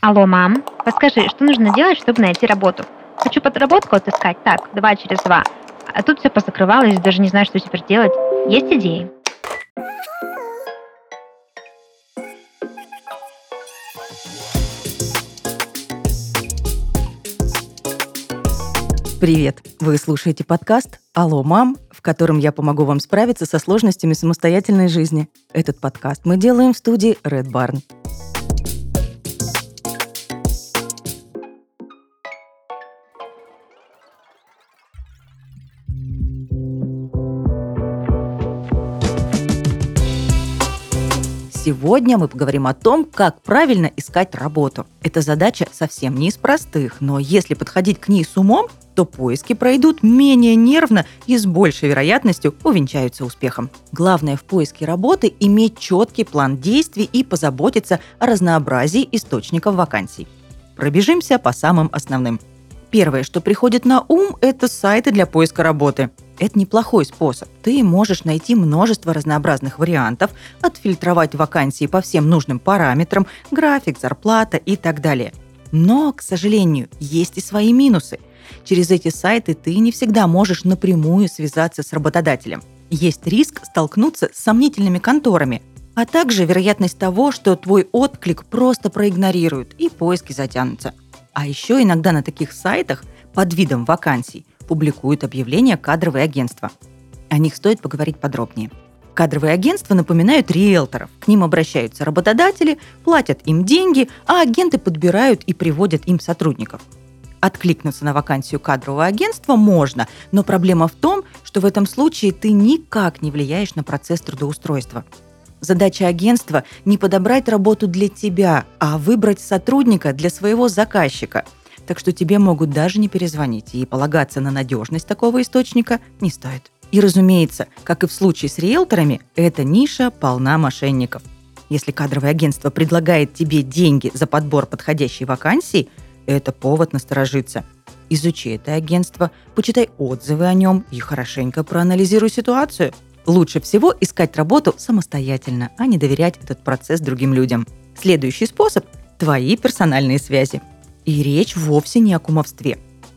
Алло, мам, подскажи, что нужно делать, чтобы найти работу? Хочу подработку отыскать, так, два через два. А тут все позакрывалось, даже не знаю, что теперь делать. Есть идеи? Привет! Вы слушаете подкаст «Алло, мам», в котором я помогу вам справиться со сложностями самостоятельной жизни. Этот подкаст мы делаем в студии Red Barn. Сегодня мы поговорим о том, как правильно искать работу. Эта задача совсем не из простых, но если подходить к ней с умом, то поиски пройдут менее нервно и с большей вероятностью увенчаются успехом. Главное в поиске работы – иметь четкий план действий и позаботиться о разнообразии источников вакансий. Пробежимся по самым основным. Первое, что приходит на ум, это сайты для поиска работы – это неплохой способ. Ты можешь найти множество разнообразных вариантов, отфильтровать вакансии по всем нужным параметрам, график, зарплата и так далее. Но, к сожалению, есть и свои минусы. Через эти сайты ты не всегда можешь напрямую связаться с работодателем. Есть риск столкнуться с сомнительными конторами, а также вероятность того, что твой отклик просто проигнорируют и поиски затянутся. А еще иногда на таких сайтах под видом вакансий публикуют объявления кадровые агентства. О них стоит поговорить подробнее. Кадровые агентства напоминают риэлторов. К ним обращаются работодатели, платят им деньги, а агенты подбирают и приводят им сотрудников. Откликнуться на вакансию кадрового агентства можно, но проблема в том, что в этом случае ты никак не влияешь на процесс трудоустройства. Задача агентства – не подобрать работу для тебя, а выбрать сотрудника для своего заказчика – так что тебе могут даже не перезвонить, и полагаться на надежность такого источника не стоит. И разумеется, как и в случае с риэлторами, эта ниша полна мошенников. Если кадровое агентство предлагает тебе деньги за подбор подходящей вакансии, это повод насторожиться. Изучи это агентство, почитай отзывы о нем и хорошенько проанализируй ситуацию. Лучше всего искать работу самостоятельно, а не доверять этот процесс другим людям. Следующий способ – твои персональные связи. И речь вовсе не о кумовстве.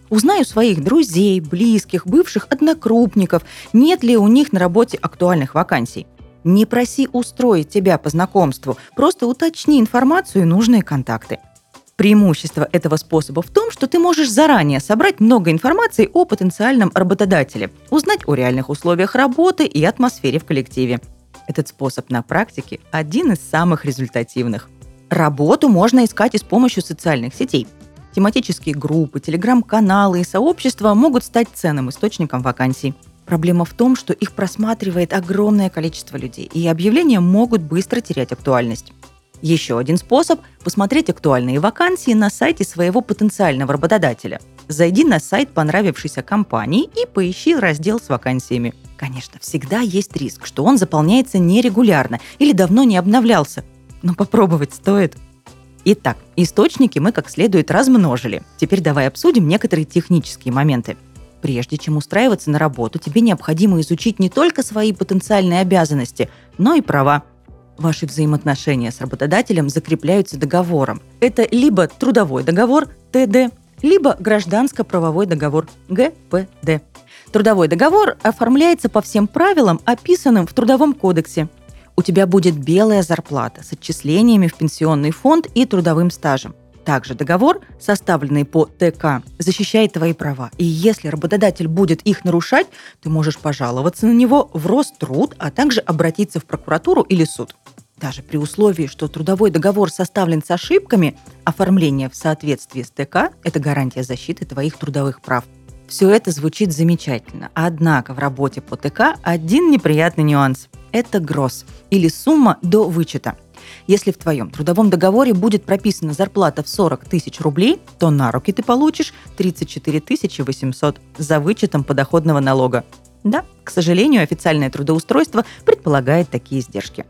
Узнаю своих друзей, близких, бывших однокрупников, нет ли у них на работе актуальных вакансий. Не проси устроить тебя по знакомству, просто уточни информацию и нужные контакты. Преимущество этого способа в том, что ты можешь заранее собрать много информации о потенциальном работодателе, узнать о реальных условиях работы и атмосфере в коллективе. Этот способ на практике один из самых результативных. Работу можно искать и с помощью социальных сетей – Тематические группы, телеграм-каналы и сообщества могут стать ценным источником вакансий. Проблема в том, что их просматривает огромное количество людей, и объявления могут быстро терять актуальность. Еще один способ – посмотреть актуальные вакансии на сайте своего потенциального работодателя. Зайди на сайт понравившейся компании и поищи раздел с вакансиями. Конечно, всегда есть риск, что он заполняется нерегулярно или давно не обновлялся. Но попробовать стоит – Итак, источники мы как следует размножили. Теперь давай обсудим некоторые технические моменты. Прежде чем устраиваться на работу, тебе необходимо изучить не только свои потенциальные обязанности, но и права. Ваши взаимоотношения с работодателем закрепляются договором. Это либо трудовой договор, ТД, либо гражданско-правовой договор, ГПД. Трудовой договор оформляется по всем правилам, описанным в Трудовом кодексе – у тебя будет белая зарплата с отчислениями в пенсионный фонд и трудовым стажем. Также договор, составленный по ТК, защищает твои права. И если работодатель будет их нарушать, ты можешь пожаловаться на него в Роструд, а также обратиться в прокуратуру или суд. Даже при условии, что трудовой договор составлен с ошибками, оформление в соответствии с ТК – это гарантия защиты твоих трудовых прав. Все это звучит замечательно. Однако в работе по ТК один неприятный нюанс – это гроз или сумма до вычета. Если в твоем трудовом договоре будет прописана зарплата в 40 тысяч рублей, то на руки ты получишь 34 800 за вычетом подоходного налога. Да, к сожалению, официальное трудоустройство предполагает такие издержки.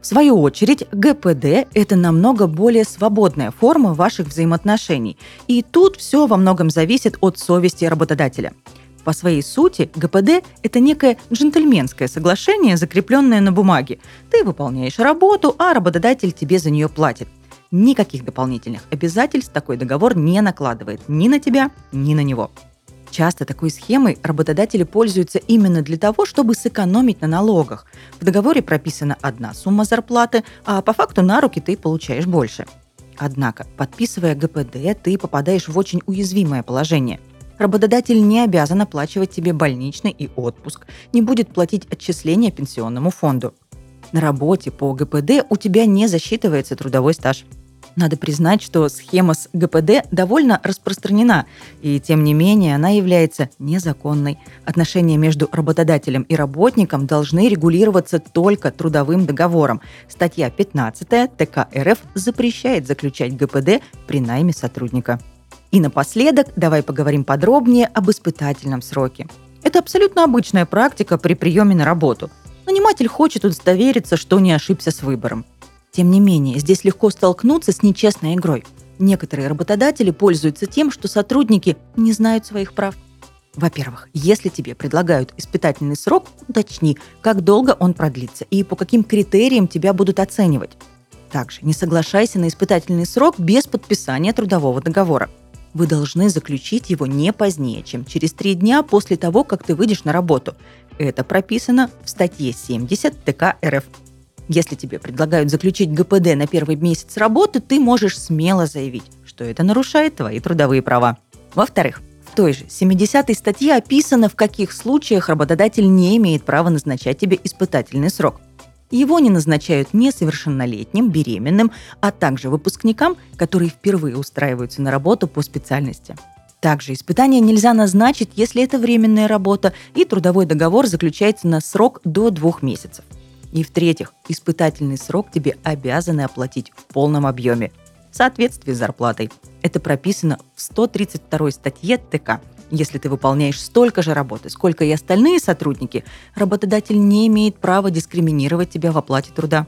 В свою очередь, ГПД – это намного более свободная форма ваших взаимоотношений. И тут все во многом зависит от совести работодателя – по своей сути, ГПД – это некое джентльменское соглашение, закрепленное на бумаге. Ты выполняешь работу, а работодатель тебе за нее платит. Никаких дополнительных обязательств такой договор не накладывает ни на тебя, ни на него. Часто такой схемой работодатели пользуются именно для того, чтобы сэкономить на налогах. В договоре прописана одна сумма зарплаты, а по факту на руки ты получаешь больше. Однако, подписывая ГПД, ты попадаешь в очень уязвимое положение. Работодатель не обязан оплачивать тебе больничный и отпуск, не будет платить отчисления пенсионному фонду. На работе по ГПД у тебя не засчитывается трудовой стаж. Надо признать, что схема с ГПД довольно распространена, и тем не менее она является незаконной. Отношения между работодателем и работником должны регулироваться только трудовым договором. Статья 15 ТК РФ запрещает заключать ГПД при найме сотрудника. И напоследок давай поговорим подробнее об испытательном сроке. Это абсолютно обычная практика при приеме на работу. Наниматель хочет удостовериться, что не ошибся с выбором. Тем не менее, здесь легко столкнуться с нечестной игрой. Некоторые работодатели пользуются тем, что сотрудники не знают своих прав. Во-первых, если тебе предлагают испытательный срок, уточни, как долго он продлится и по каким критериям тебя будут оценивать. Также не соглашайся на испытательный срок без подписания трудового договора. Вы должны заключить его не позднее, чем через три дня после того, как ты выйдешь на работу. Это прописано в статье 70 ТК РФ если тебе предлагают заключить ГПД на первый месяц работы, ты можешь смело заявить, что это нарушает твои трудовые права. Во-вторых, в той же 70-й статье описано, в каких случаях работодатель не имеет права назначать тебе испытательный срок. Его не назначают несовершеннолетним, беременным, а также выпускникам, которые впервые устраиваются на работу по специальности. Также испытание нельзя назначить, если это временная работа и трудовой договор заключается на срок до двух месяцев. И в-третьих, испытательный срок тебе обязаны оплатить в полном объеме в соответствии с зарплатой. Это прописано в 132 статье ТК. Если ты выполняешь столько же работы, сколько и остальные сотрудники, работодатель не имеет права дискриминировать тебя в оплате труда.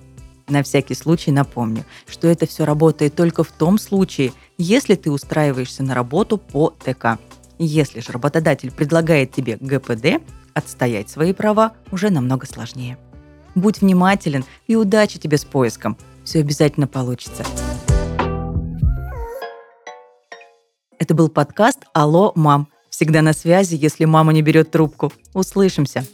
На всякий случай напомню, что это все работает только в том случае, если ты устраиваешься на работу по ТК. Если же работодатель предлагает тебе ГПД, отстоять свои права уже намного сложнее. Будь внимателен и удачи тебе с поиском. Все обязательно получится. Это был подкаст «Алло, мам». Всегда на связи, если мама не берет трубку. Услышимся.